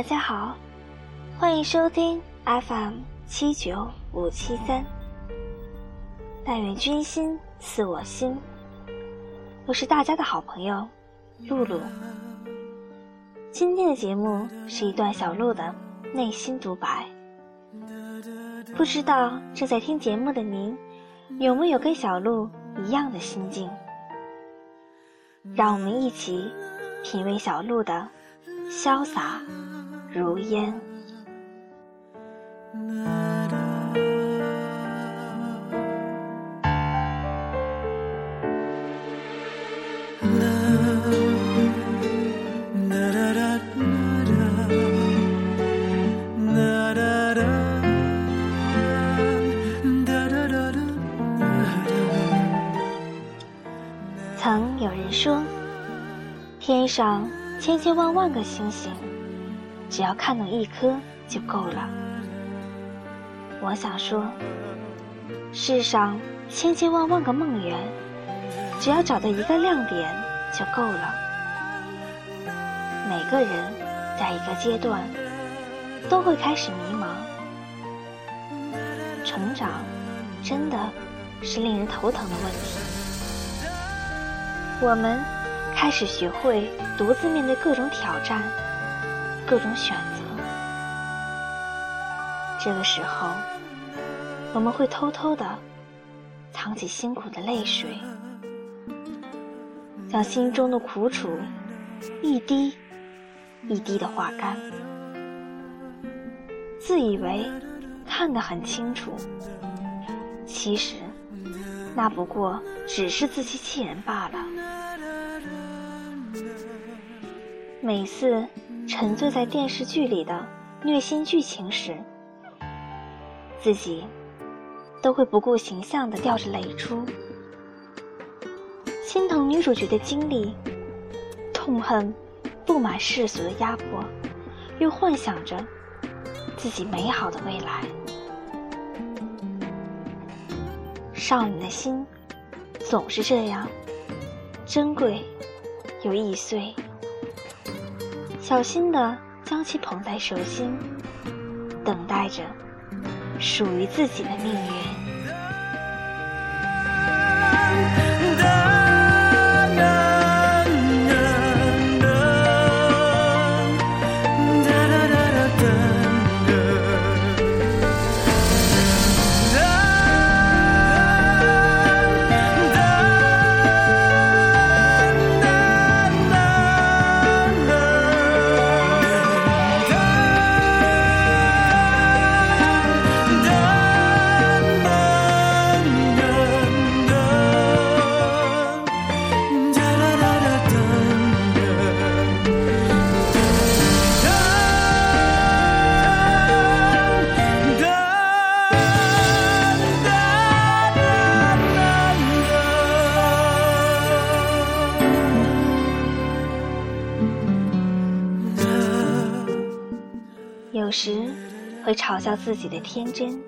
大家好，欢迎收听 FM 七九五七三。但愿君心似我心，我是大家的好朋友露露。今天的节目是一段小鹿的内心独白。不知道正在听节目的您，有没有跟小鹿一样的心境？让我们一起品味小鹿的潇洒如烟。曾有人说，天上千千万万个星星，只要看懂一颗就够了。我想说，世上千千万万个梦圆，只要找到一个亮点就够了。每个人在一个阶段都会开始迷茫，成长真的是令人头疼的问题。我们开始学会独自面对各种挑战、各种选择。这个时候，我们会偷偷的藏起辛苦的泪水，将心中的苦楚一滴一滴的化干。自以为看得很清楚，其实那不过只是自欺欺人罢了。每次沉醉在电视剧里的虐心剧情时，自己都会不顾形象的掉着泪珠，心疼女主角的经历，痛恨不满世俗的压迫，又幻想着自己美好的未来。少女的心总是这样珍贵又易碎。小心地将其捧在手心，等待着属于自己的命运。有时会嘲笑自己的天真，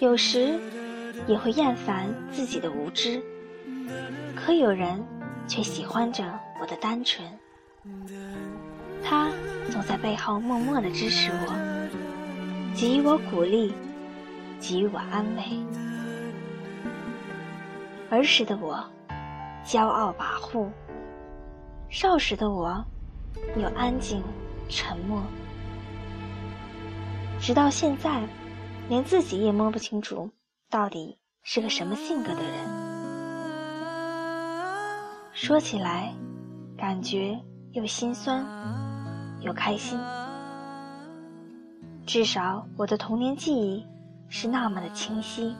有时也会厌烦自己的无知。可有人却喜欢着我的单纯，他总在背后默默的支持我，给予我鼓励，给予我安慰。儿时的我骄傲跋扈，少时的我又安静沉默。直到现在，连自己也摸不清楚到底是个什么性格的人。说起来，感觉又心酸，又开心。至少我的童年记忆是那么的清晰。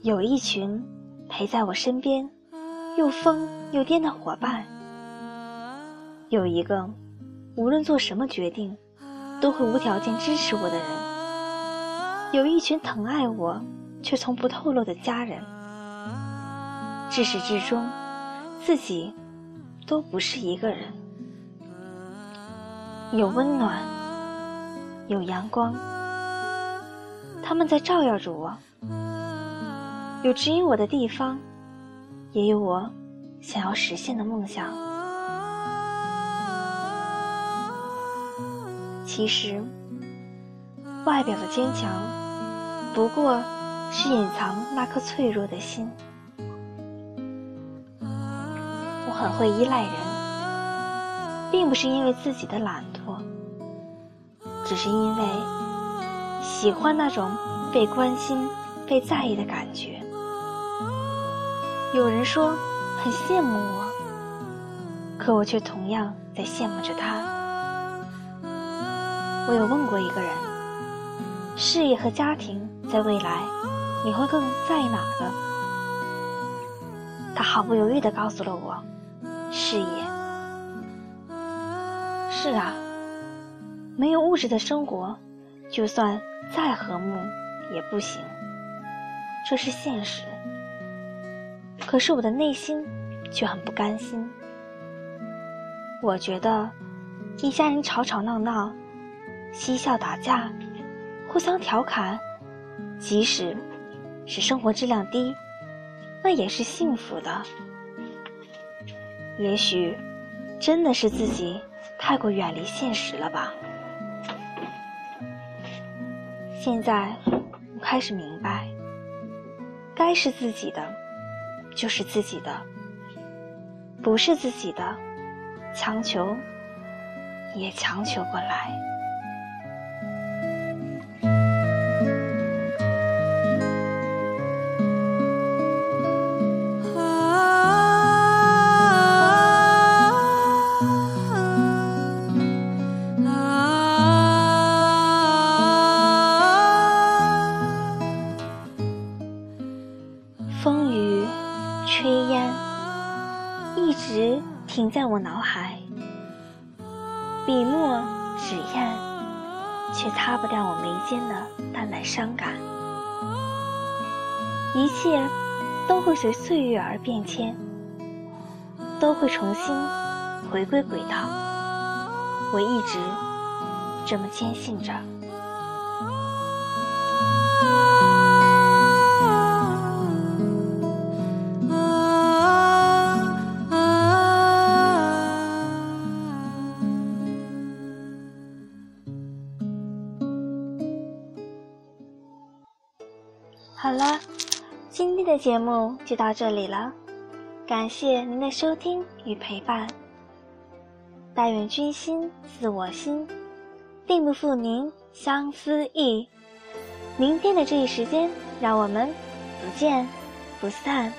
有一群陪在我身边，又疯又癫的伙伴。有一个，无论做什么决定。都会无条件支持我的人，有一群疼爱我却从不透露的家人，至始至终，自己都不是一个人。有温暖，有阳光，他们在照耀着我；有指引我的地方，也有我想要实现的梦想。其实，外表的坚强，不过是隐藏那颗脆弱的心。我很会依赖人，并不是因为自己的懒惰，只是因为喜欢那种被关心、被在意的感觉。有人说很羡慕我，可我却同样在羡慕着他。我有问过一个人，事业和家庭在未来，你会更在意哪个？他毫不犹豫地告诉了我，事业。是啊，没有物质的生活，就算再和睦也不行，这是现实。可是我的内心却很不甘心。我觉得，一家人吵吵闹闹。嬉笑打架，互相调侃，即使是生活质量低，那也是幸福的。也许真的是自己太过远离现实了吧。现在我开始明白，该是自己的就是自己的，不是自己的，强求也强求不来。我脑海，笔墨纸砚，却擦不掉我眉间的淡淡伤感。一切都会随岁月而变迁，都会重新回归轨道。我一直这么坚信着。好了，今天的节目就到这里了，感谢您的收听与陪伴。但愿君心似我心，定不负您相思意。明天的这一时间，让我们不见不散。